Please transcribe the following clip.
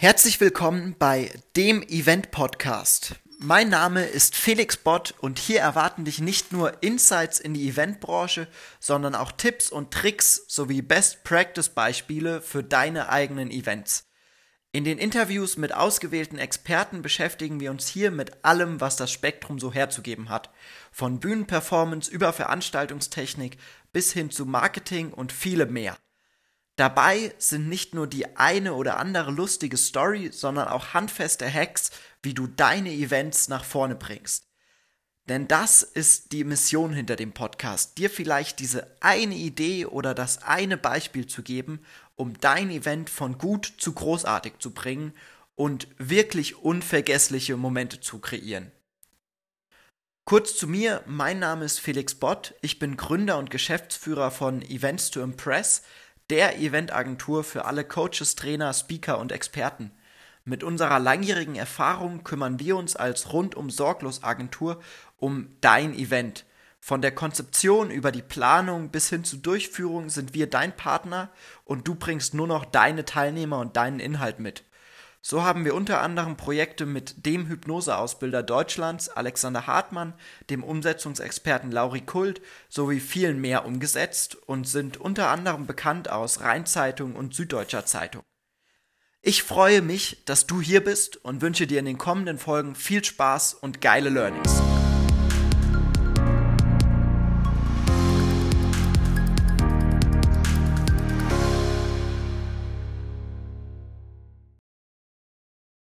Herzlich willkommen bei dem Event Podcast. Mein Name ist Felix Bott und hier erwarten dich nicht nur Insights in die Eventbranche, sondern auch Tipps und Tricks sowie Best Practice Beispiele für deine eigenen Events. In den Interviews mit ausgewählten Experten beschäftigen wir uns hier mit allem, was das Spektrum so herzugeben hat. Von Bühnenperformance über Veranstaltungstechnik bis hin zu Marketing und vielem mehr. Dabei sind nicht nur die eine oder andere lustige Story, sondern auch handfeste Hacks, wie du deine Events nach vorne bringst. Denn das ist die Mission hinter dem Podcast, dir vielleicht diese eine Idee oder das eine Beispiel zu geben, um dein Event von gut zu großartig zu bringen und wirklich unvergessliche Momente zu kreieren. Kurz zu mir, mein Name ist Felix Bott, ich bin Gründer und Geschäftsführer von Events to Impress, der Eventagentur für alle Coaches, Trainer, Speaker und Experten. Mit unserer langjährigen Erfahrung kümmern wir uns als rundum sorglos Agentur um dein Event. Von der Konzeption über die Planung bis hin zur Durchführung sind wir dein Partner und du bringst nur noch deine Teilnehmer und deinen Inhalt mit. So haben wir unter anderem Projekte mit dem Hypnoseausbilder Deutschlands Alexander Hartmann, dem Umsetzungsexperten Lauri Kult sowie vielen mehr umgesetzt und sind unter anderem bekannt aus Rheinzeitung und Süddeutscher Zeitung. Ich freue mich, dass du hier bist und wünsche dir in den kommenden Folgen viel Spaß und geile Learnings.